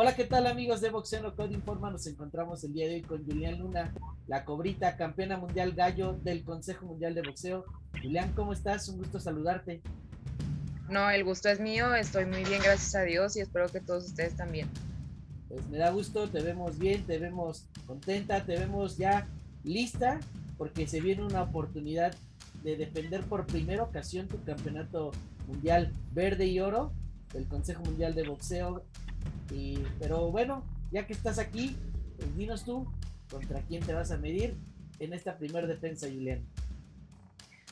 Hola, ¿qué tal amigos de Boxeo No Code Informa? Nos encontramos el día de hoy con Julián Luna, la cobrita, campeona mundial gallo del Consejo Mundial de Boxeo. Julián, ¿cómo estás? Un gusto saludarte. No, el gusto es mío, estoy muy bien, gracias a Dios y espero que todos ustedes también. Pues me da gusto, te vemos bien, te vemos contenta, te vemos ya lista porque se viene una oportunidad de defender por primera ocasión tu campeonato mundial verde y oro del Consejo Mundial de Boxeo pero bueno, ya que estás aquí, pues dinos tú contra quién te vas a medir en esta primera defensa, Julián.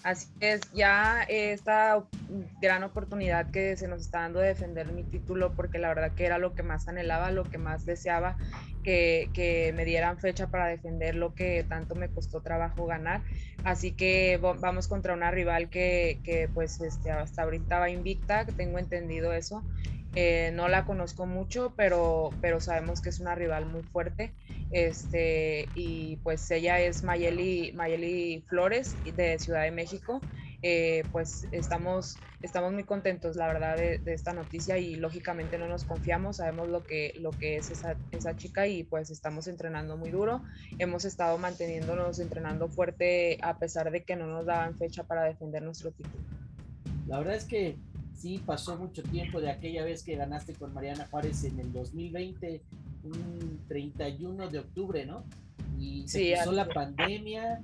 Así es, ya esta gran oportunidad que se nos está dando de defender mi título, porque la verdad que era lo que más anhelaba, lo que más deseaba, que, me dieran fecha para defender lo que tanto me costó trabajo ganar. Así que vamos contra una rival que, que pues este, hasta ahorita va invicta, tengo entendido eso. Eh, no la conozco mucho, pero, pero sabemos que es una rival muy fuerte. Este, y pues ella es Mayeli, Mayeli Flores de Ciudad de México. Eh, pues estamos, estamos muy contentos, la verdad, de, esta noticia y lógicamente no nos confiamos, sabemos lo que, lo que es esa, esa chica y pues estamos entrenando muy duro. Hemos estado manteniéndonos entrenando fuerte a pesar de que no nos daban fecha para defender nuestro título. La verdad es que sí pasó mucho tiempo de aquella vez que ganaste con Mariana Juárez en el 2020, un 31 de octubre, ¿no? Y se pasó la pandemia,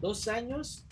dos años,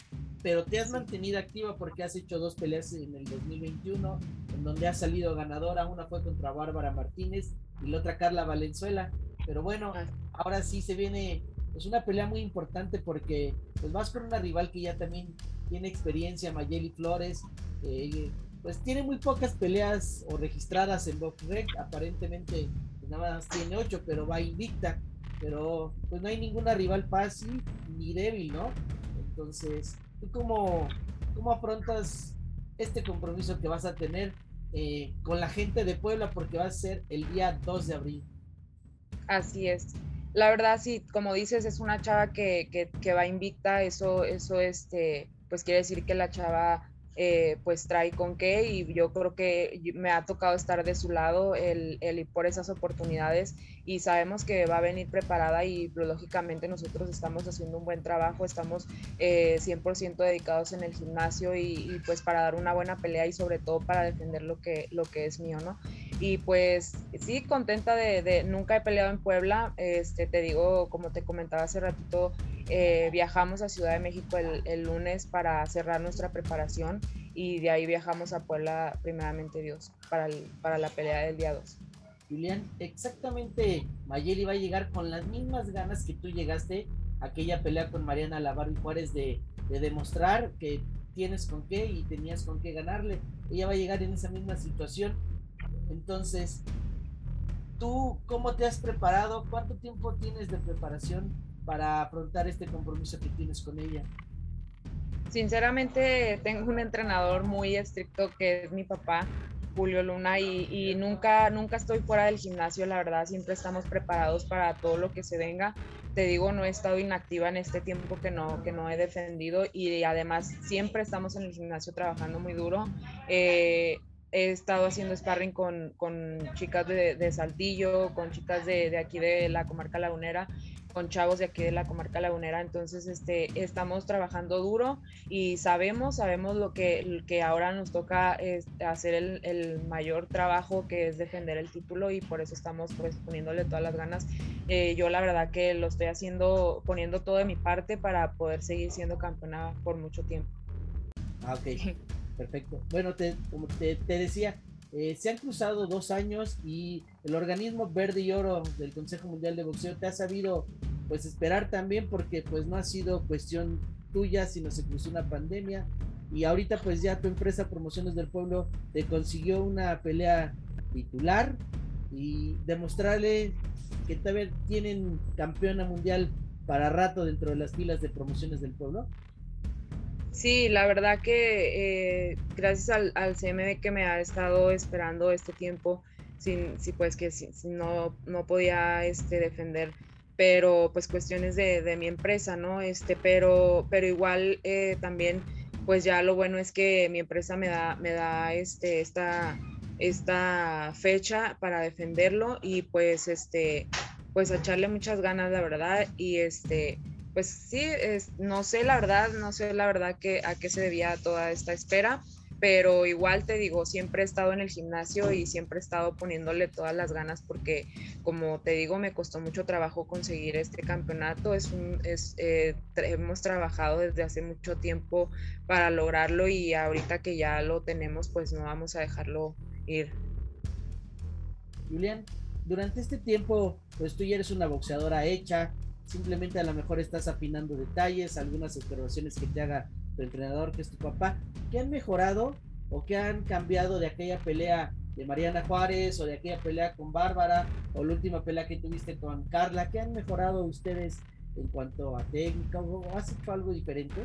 pero te has mantenido activa porque has hecho dos peleas en el 2021, en donde has salido ganadora, una fue contra Bárbara Martínez y la otra Carla Valenzuela, pero bueno, ah. ahora sí se viene, es pues, una pelea muy importante porque pues vas con una rival que ya también tiene experiencia, Mayeli Flores, eh, pues tiene muy pocas peleas o registradas en BoxRec, aparentemente nada más tiene ocho, pero va invicta, pero pues no hay ninguna rival fácil ni débil, ¿no? Entonces, ¿tú cómo, cómo afrontas este compromiso que vas a tener eh, con la gente de Puebla porque va a ser el día 2 de abril? Así es. La verdad, sí, como dices, es una chava que, que, que va invicta, eso, eso este, pues quiere decir que la chava eh, pues trae con qué y yo creo que me ha tocado estar de su lado el, el, ir por esas oportunidades y sabemos que va a venir preparada y lógicamente nosotros estamos haciendo un buen trabajo, estamos eh, 100% dedicados en el gimnasio y, pues para dar una buena pelea y sobre todo para defender lo que, lo que es mío, ¿no? Y pues sí, contenta de, nunca he peleado en Puebla, este, te digo, como te comentaba hace ratito, eh, viajamos a Ciudad de México el, lunes para cerrar nuestra preparación y de ahí viajamos a Puebla, primeramente Dios, para, para la pelea del día 2. Julián, exactamente Mayeli va a llegar con las mismas ganas que tú llegaste a aquella pelea con Mariana Lavar y Juárez de, de demostrar que tienes con qué y tenías con qué ganarle. Ella va a llegar en esa misma situación. Entonces, ¿tú cómo te has preparado? ¿Cuánto tiempo tienes de preparación para afrontar este compromiso que tienes con ella? Sinceramente, tengo un entrenador muy estricto que es mi papá, Julio Luna, y, nunca, nunca estoy fuera del gimnasio, la verdad, siempre estamos preparados para todo lo que se venga. Te digo, no he estado inactiva en este tiempo que no, que no he defendido y además siempre estamos en el gimnasio trabajando muy duro. Eh, he estado haciendo sparring con, con chicas de, de, Saltillo, con chicas de, de, aquí de la comarca lagunera con chavos de aquí de la comarca lagunera, entonces este, estamos trabajando duro y sabemos, sabemos lo que, que ahora nos toca hacer el, el, mayor trabajo que es defender el título y por eso estamos pues, poniéndole todas las ganas. Eh, yo la verdad que lo estoy haciendo, poniendo todo de mi parte para poder seguir siendo campeona por mucho tiempo. Ah, ok, perfecto. Bueno, te, como te, te decía, eh, se han cruzado dos años y el organismo verde y oro del Consejo Mundial de Boxeo te ha sabido pues esperar también porque pues no ha sido cuestión tuya, sino se cruzó una pandemia y ahorita pues ya tu empresa Promociones del Pueblo te consiguió una pelea titular y demostrarle que todavía tienen campeona mundial para rato dentro de las filas de Promociones del Pueblo. Sí, la verdad que eh, gracias al, al, CMB que me ha estado esperando este tiempo, sin, si pues que si, no, no podía este, defender, pero pues cuestiones de, de, mi empresa, ¿no? Este, pero, pero igual eh, también, pues ya lo bueno es que mi empresa me da, me da este, esta, esta fecha para defenderlo y pues este pues echarle muchas ganas la verdad y este pues sí es, no sé la verdad no sé la verdad que a qué se debía toda esta espera pero igual te digo, siempre he estado en el gimnasio y siempre he estado poniéndole todas las ganas porque, como te digo, me costó mucho trabajo conseguir este campeonato. Es un, es, eh, hemos trabajado desde hace mucho tiempo para lograrlo y ahorita que ya lo tenemos, pues no vamos a dejarlo ir. Julián, durante este tiempo, pues tú ya eres una boxeadora hecha, simplemente a lo mejor estás afinando detalles, algunas observaciones que te haga entrenador que es tu papá, ¿qué han mejorado o qué han cambiado de aquella pelea de Mariana Juárez o de aquella pelea con Bárbara o la última pelea que tuviste con Carla? ¿Qué han mejorado ustedes en cuanto a técnica o has algo diferente?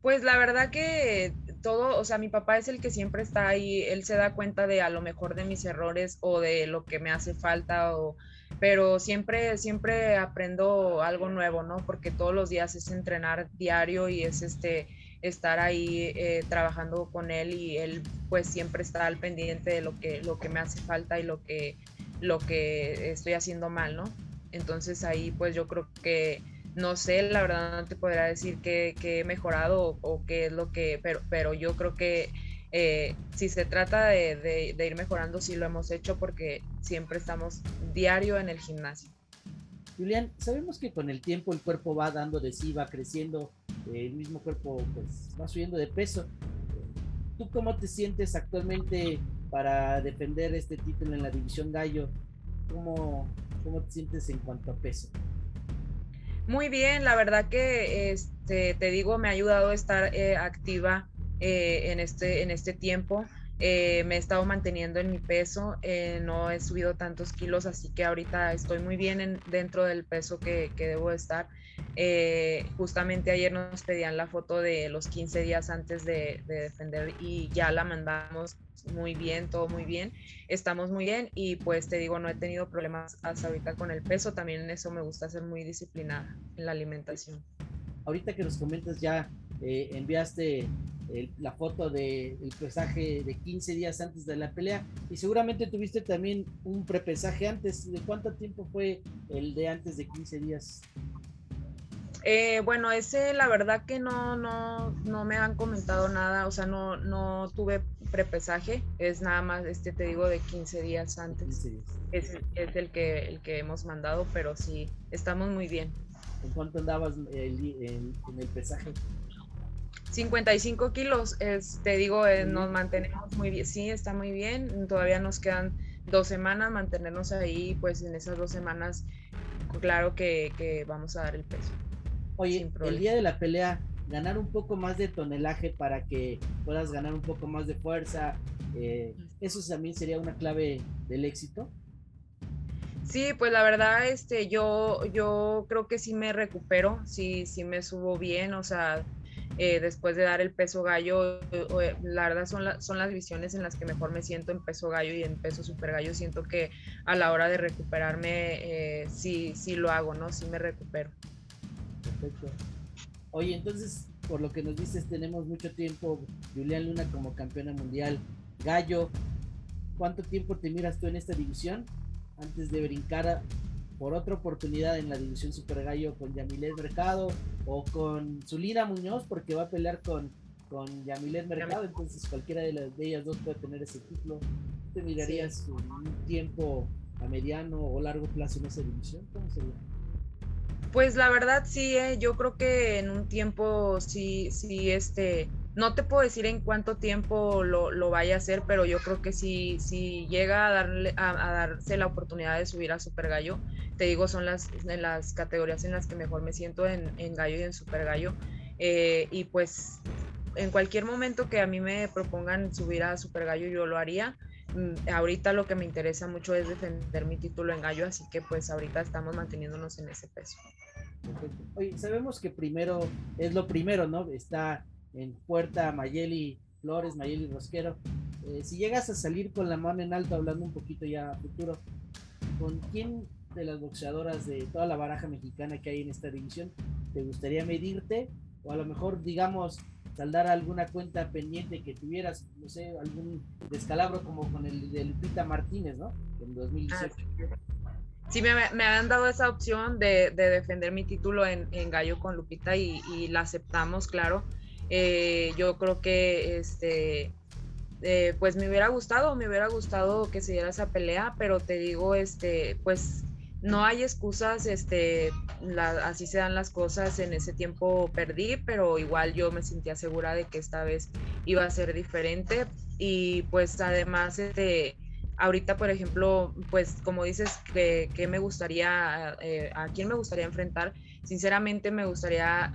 Pues la verdad que todo, o sea, mi papá es el que siempre está ahí, él se da cuenta de a lo mejor de mis errores o de lo que me hace falta o pero siempre, siempre aprendo algo nuevo, ¿no? Porque todos los días es entrenar diario y es este estar ahí eh, trabajando con él y él pues siempre está al pendiente de lo que, lo que me hace falta y lo que, lo que estoy haciendo mal, ¿no? Entonces ahí pues yo creo que no sé, la verdad no te podría decir que, he mejorado o, o, qué es lo que, pero, pero yo creo que eh, si se trata de, ir mejorando, sí lo hemos hecho porque siempre estamos diario en el gimnasio. Julián, sabemos que con el tiempo el cuerpo va dando de sí, va creciendo, eh, el mismo cuerpo pues va subiendo de peso. ¿Tú cómo te sientes actualmente para defender este título en la división gallo? ¿Cómo, cómo te sientes en cuanto a peso? Muy bien, la verdad que este, te digo, me ha ayudado a estar eh, activa eh, en, este, en este tiempo. Eh, me he estado manteniendo en mi peso, eh, no he subido tantos kilos, así que ahorita estoy muy bien en, dentro del peso que, que debo estar. justamente ayer nos pedían la foto de los 15 días antes de, de, defender y ya la mandamos muy bien, todo muy bien, estamos muy bien y pues te digo, no he tenido problemas hasta ahorita con el peso, también en eso me gusta ser muy disciplinada en la alimentación. Ahorita que nos comentas ya, enviaste la foto del pesaje de 15 días antes de la pelea y seguramente tuviste también un prepesaje antes. ¿De cuánto tiempo fue el de antes de 15 días? Eh, bueno, ese la verdad que no, no, no me han comentado nada, o sea, no, no tuve prepesaje, es nada más, este te digo, de 15 días antes. Es, es, el, que, el que hemos mandado, pero sí, estamos muy bien. ¿En cuánto andabas en el pesaje? 55 kilos, te digo, eh, nos mantenemos muy bien, sí, está muy bien, todavía nos quedan dos semanas, mantenernos ahí, pues en esas dos semanas, claro que, vamos a dar el peso. Oye, el día de la pelea, ganar un poco más de tonelaje para que puedas ganar un poco más de fuerza, eh, ¿eso también sería una clave del éxito? Sí, pues la verdad, este, yo, yo creo que sí me recupero, sí, sí me subo bien, o sea, eh, después de dar el peso gallo, eh, la verdad son, son las divisiones en las que mejor me siento en peso gallo y en peso super gallo. Siento que a la hora de recuperarme, eh, sí, sí lo hago, ¿no? Sí me recupero. Perfecto. Oye, entonces, por lo que nos dices, tenemos mucho tiempo, Julián Luna como campeona mundial, gallo. ¿Cuánto tiempo te miras tú en esta división antes de brincar por otra oportunidad en la división Super Gallo con Yamilet Mercado o con Zulina Muñoz, porque va a pelear con, con Yamilet Mercado, entonces cualquiera de, las, de ellas dos puede tener ese título. ¿Te mirarías un tiempo a mediano o largo plazo en esa división? ¿Cómo sería? Pues la verdad sí, eh, yo creo que en un tiempo sí, sí, este, no te puedo decir en cuánto tiempo lo, vaya a hacer, pero yo creo que si, si llega a, darle, a, darse la oportunidad de subir a Super Gallo, te digo, son las, las categorías en las que mejor me siento en, Gallo y en Super Gallo. Eh, y pues en cualquier momento que a mí me propongan subir a Super Gallo, yo lo haría. Mm, ahorita lo que me interesa mucho es defender mi título en Gallo, así que pues ahorita estamos manteniéndonos en ese peso. Oye, sabemos que primero es lo primero, ¿no? Está en puerta Mayeli Flores, Mayeli Rosquero. Eh, si llegas a salir con la mano en alto, hablando un poquito ya a futuro, ¿con quién de las boxeadoras de toda la baraja mexicana que hay en esta división te gustaría medirte o a lo mejor, digamos, saldar alguna cuenta pendiente que tuvieras, no sé, algún descalabro como con el de Lupita Martínez, ¿no? En 2018. Ah, sí, me, me, habían dado esa opción de, de defender mi título en, en Gallo con Lupita y la aceptamos, claro. Eh, yo creo que este eh, pues me hubiera gustado, me hubiera gustado que se diera esa pelea, pero te digo, este, pues no hay excusas, este, así se dan las cosas, en ese tiempo perdí, pero igual yo me sentía segura de que esta vez iba a ser diferente. Y pues además, este, ahorita por ejemplo, pues como dices, que, me gustaría, eh, a quién me gustaría enfrentar, sinceramente me gustaría,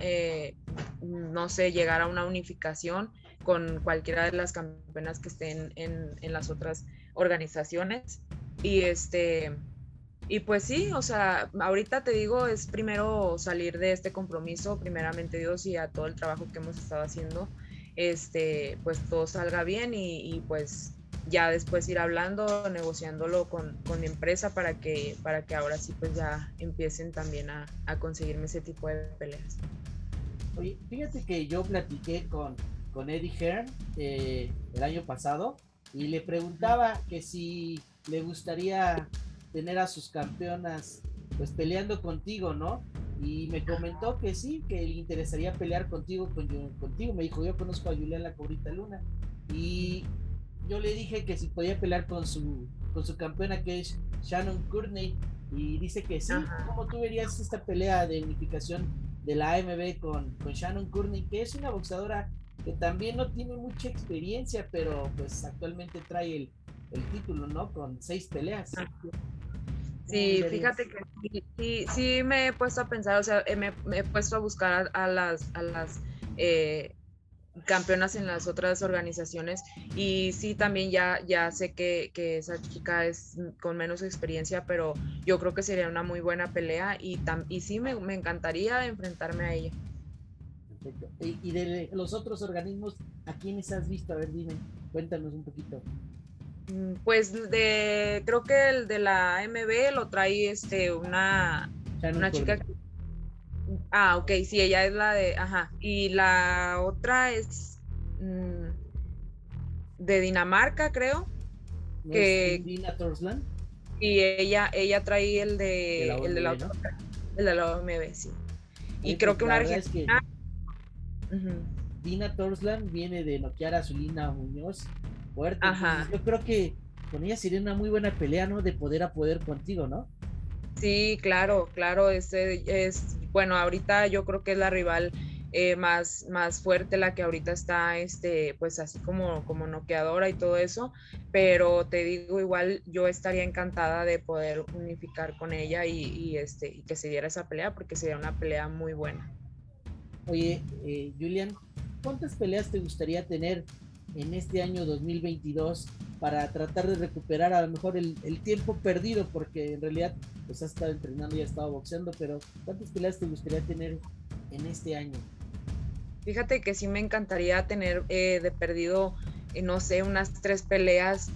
no sé, llegar a una unificación con cualquiera de las campeonas que estén en, las otras organizaciones. Y este, y pues sí, o sea, ahorita te digo, es primero salir de este compromiso, primeramente Dios y a todo el trabajo que hemos estado haciendo, este, pues todo salga bien y, y pues ya después ir hablando, negociándolo con, con, mi empresa para que, para que ahora sí pues ya empiecen también a, a conseguirme ese tipo de peleas. Oye, fíjate que yo platiqué con, con Eddie Hearn eh, el año pasado y le preguntaba que si le gustaría tener a sus campeonas pues peleando contigo, ¿no? Y me comentó que sí, que le interesaría pelear contigo, con, contigo. Me dijo, yo conozco a Julián La Cobrita Luna. Y yo le dije que si podía pelear con su, con su campeona que es Shannon Courtney. Y dice que sí. ¿Cómo tú verías esta pelea de unificación de la AMB con, con Shannon Courtney, que es una boxeadora que también no tiene mucha experiencia, pero pues actualmente trae el, título, ¿no? Con seis peleas. Sí, fíjate que sí, sí, me he puesto a pensar, o sea, eh, me, he puesto a buscar a, las, a las eh, campeonas en las otras organizaciones y sí, también ya, ya sé que, que, esa chica es con menos experiencia, pero yo creo que sería una muy buena pelea y, y sí, me, me encantaría enfrentarme a ella. Y, de los otros organismos, ¿a quiénes has visto? A ver, dime, cuéntanos un poquito. Mm, pues de, creo que el de la MB lo trae este, una, una chica. Ah, ok, sí, ella es la de, ajá. Y la otra es mm, de Dinamarca, creo. que, Dina Torsland? Y ella, ella trae el de, el de la otra, el de la OMB, sí. Y creo que una argentina. Dina Torsland viene de noquear a Zulina Muñoz fuerte. Yo creo que con ella sería una muy buena pelea, ¿no? De poder a poder contigo, ¿no? Sí, claro, claro. Este es, bueno, ahorita yo creo que es la rival eh, más, más fuerte, la que ahorita está, este, pues así como, como noqueadora y todo eso. Pero te digo, igual yo estaría encantada de poder unificar con ella y, este, y que se diera esa pelea, porque sería una pelea muy buena. Oye, eh, Julian, ¿cuántas peleas te gustaría tener en este año 2022 para tratar de recuperar a lo mejor el, tiempo perdido? Porque en realidad pues has estado entrenando y has estado boxeando, pero ¿cuántas peleas te gustaría tener en este año? Fíjate que sí me encantaría tener eh, de perdido, eh, no sé, unas tres peleas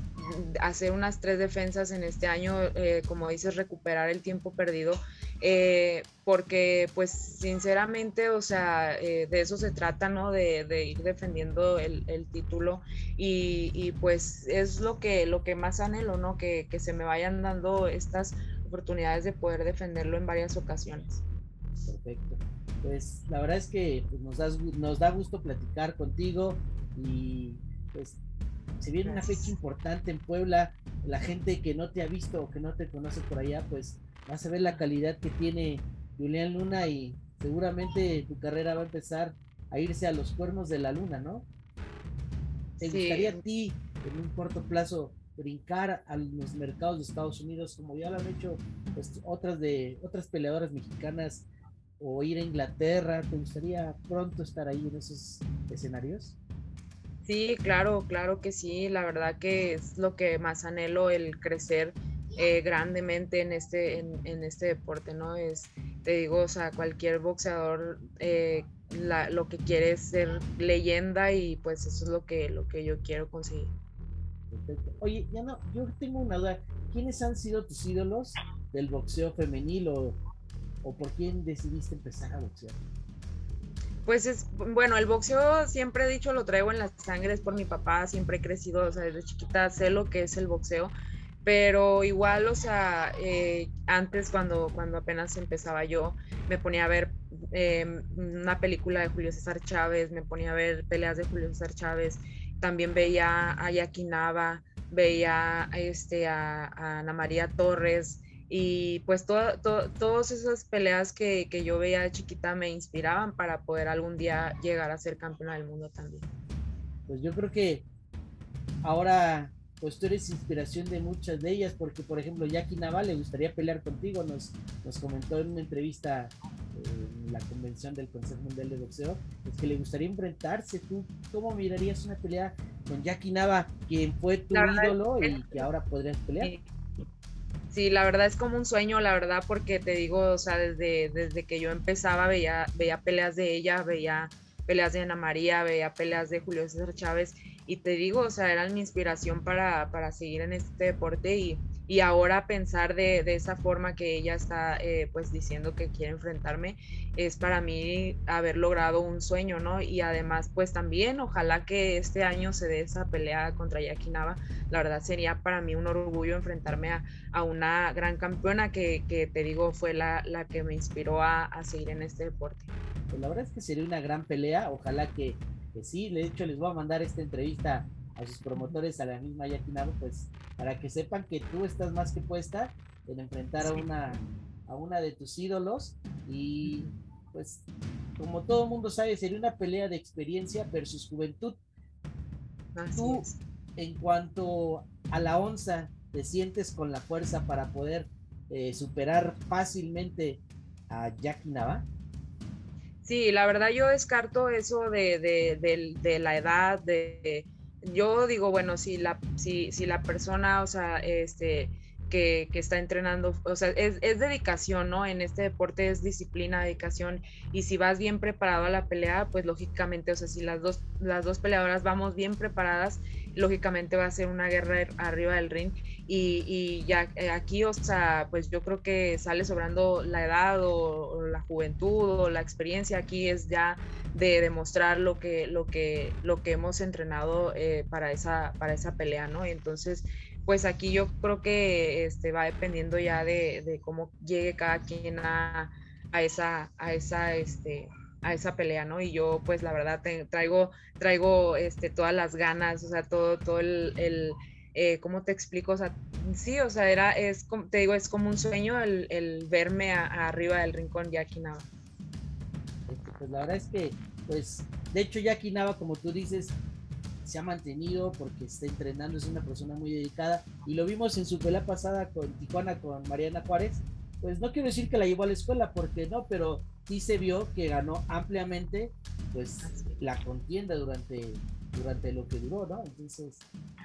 hacer unas tres defensas en este año, eh, como dices, recuperar el tiempo perdido, eh, porque pues sinceramente, o sea, eh, de eso se trata, ¿no? De, ir defendiendo el, título y, pues es lo que, lo que más anhelo, ¿no? Que, se me vayan dando estas oportunidades de poder defenderlo en varias ocasiones. Perfecto. Pues la verdad es que pues, nos, nos da gusto platicar contigo y pues se viene una fecha importante en Puebla, la gente que no te ha visto o que no te conoce por allá, pues vas a ver la calidad que tiene Julián Luna y seguramente tu carrera va a empezar a irse a los cuernos de la luna, ¿no? ¿Te gustaría a ti en un corto plazo brincar a los mercados de Estados Unidos como ya lo han hecho pues, otras de otras peleadoras mexicanas o ir a Inglaterra? ¿Te gustaría pronto estar ahí en esos escenarios? Sí, claro, claro que sí. La verdad que es lo que más anhelo, el crecer eh, grandemente en este, en, este deporte, ¿no? Es, te digo, o sea, cualquier boxeador eh, lo que quiere es ser leyenda y pues eso es lo que, lo que yo quiero conseguir. Perfecto. Oye, ya no, yo tengo una duda. ¿Quiénes han sido tus ídolos del boxeo femenil o, o por quién decidiste empezar a boxear? Pues es, bueno, el boxeo siempre he dicho, lo traigo en la sangre, es por mi papá, siempre he crecido, o sea, desde chiquita sé lo que es el boxeo, pero igual, o sea, eh, antes cuando, cuando apenas empezaba yo, me ponía a ver em, una película de Julio César Chávez, me ponía a ver peleas de Julio César Chávez, también veía a Yaquinaba, veía este, a, a Ana María Torres, y pues todas esas peleas que, que, yo veía de chiquita me inspiraban para poder algún día llegar a ser campeona del mundo también. Pues yo creo que ahora pues tú eres inspiración de muchas de ellas, porque por ejemplo Jackie Naval le gustaría pelear contigo, nos, nos comentó en una entrevista en la convención del Consejo Mundial de Boxeo, es que le gustaría enfrentarse. ¿Tú cómo mirarías una pelea con Jackie Nava, quien fue tu ídolo y que ahora podrías pelear? Sí, la verdad es como un sueño, la verdad, porque te digo, o sea, desde, desde que yo empezaba veía, veía peleas de ella, veía peleas de Ana María, veía peleas de Julio César Chávez y te digo, o sea, eran mi inspiración para, para seguir en este deporte y, y ahora pensar de, de, esa forma que ella está eh, pues diciendo que quiere enfrentarme es para mí haber logrado un sueño, ¿no? Y además pues también ojalá que este año se dé esa pelea contra Yakinaba, la verdad sería para mí un orgullo enfrentarme a, a una gran campeona que, que, te digo fue la, la que me inspiró a, a, seguir en este deporte. Pues la verdad es que sería una gran pelea, ojalá que, que sí, de hecho les voy a mandar esta entrevista a sus promotores, a la misma Yakinaba, pues para que sepan que tú estás más que puesta en enfrentar a una a una de tus ídolos y pues como todo mundo sabe sería una pelea de experiencia versus juventud. tú en cuanto a la onza te sientes con la fuerza para poder eh, superar fácilmente a Jackie Nava? Sí, la verdad yo descarto eso de, de, de la edad, de, yo digo, bueno, si la, si, si la persona, o sea, este, que, está entrenando, o sea, es, dedicación, ¿no? En este deporte es disciplina, dedicación, y si vas bien preparado a la pelea, pues lógicamente, o sea, si las dos, las dos peleadoras vamos bien preparadas, lógicamente va a ser una guerra arriba del ring, y, y ya eh, aquí, o sea, pues yo creo que sale sobrando la edad o, o, la juventud o la experiencia, aquí es ya de demostrar lo que, lo que, lo que hemos entrenado eh, para, esa, para esa pelea, ¿no? Y entonces, pues aquí yo creo que este, va dependiendo ya de, cómo llegue cada quien a, esa, a esa, este, a esa pelea, ¿no? Y yo, pues la verdad, traigo, traigo este, todas las ganas, o sea, todo, todo el, el eh, ¿cómo te explico? O sea, sí, o sea, era, es, te digo, es como un sueño el, verme arriba del rincón Jackie Nava. Pues la verdad es que, pues, de hecho Jackie Nava, como tú dices, se ha mantenido porque está entrenando, es una persona muy dedicada y lo vimos en su pelea pasada con Tijuana con Mariana Juárez. Pues no quiero decir que la llevó a la escuela porque no, pero sí se vio que ganó ampliamente pues la contienda durante durante lo que duró, ¿no? Entonces,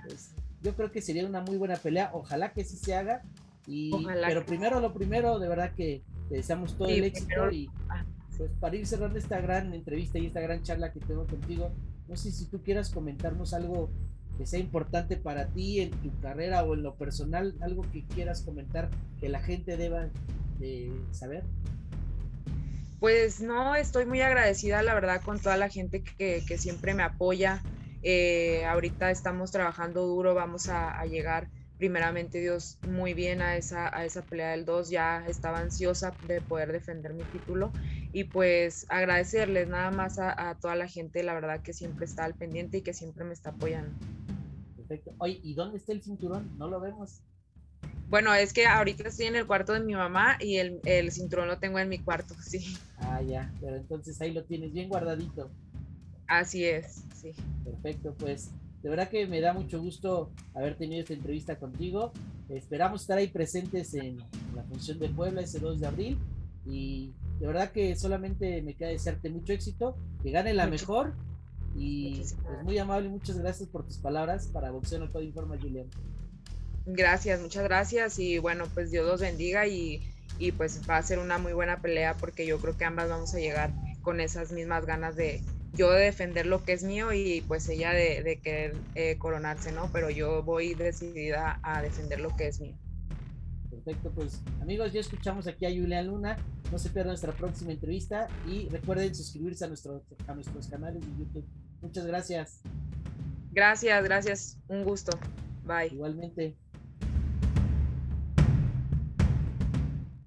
pues, yo creo que sería una muy buena pelea, ojalá que sí se haga y pero primero lo primero, de verdad que te deseamos todo el éxito y ah. pues para ir cerrando esta gran entrevista y esta gran charla que tengo contigo, no sé si tú quieras comentarnos algo que sea importante para ti en tu carrera o en lo personal, algo que quieras comentar que la gente deba de saber. Pues no, estoy muy agradecida, la verdad, con toda la gente que, que siempre me apoya. Eh, ahorita estamos trabajando duro, vamos a, llegar primeramente Dios muy bien a esa, a esa pelea del 2, ya estaba ansiosa de poder defender mi título y pues agradecerles nada más a, toda la gente, la verdad que siempre está al pendiente y que siempre me está apoyando. Perfecto. Oye, ¿y dónde está el cinturón? No lo vemos. Bueno, es que ahorita estoy en el cuarto de mi mamá y el, el cinturón lo tengo en mi cuarto, sí. Ah, ya, pero entonces ahí lo tienes bien guardadito. Así es, sí. Perfecto, pues de verdad que me da mucho gusto haber tenido esta entrevista contigo. Esperamos estar ahí presentes en la función de Puebla ese 2 de abril y de verdad que solamente me queda desearte mucho éxito, que gane la mejor y es pues, muy amable, muchas gracias por tus palabras para Boxeo No Todo Informa, Julián. Gracias, muchas gracias y bueno, pues Dios los bendiga y, y pues va a ser una muy buena pelea porque yo creo que ambas vamos a llegar con esas mismas ganas de yo de defender lo que es mío y pues ella de, de querer eh, coronarse, ¿no? Pero yo voy decidida a defender lo que es mío. Perfecto, pues amigos, ya escuchamos aquí a Julián Luna. No se pierdan nuestra próxima entrevista y recuerden suscribirse a, nuestro, a nuestros canales de YouTube. Muchas gracias. Gracias, gracias. Un gusto. Bye. Igualmente.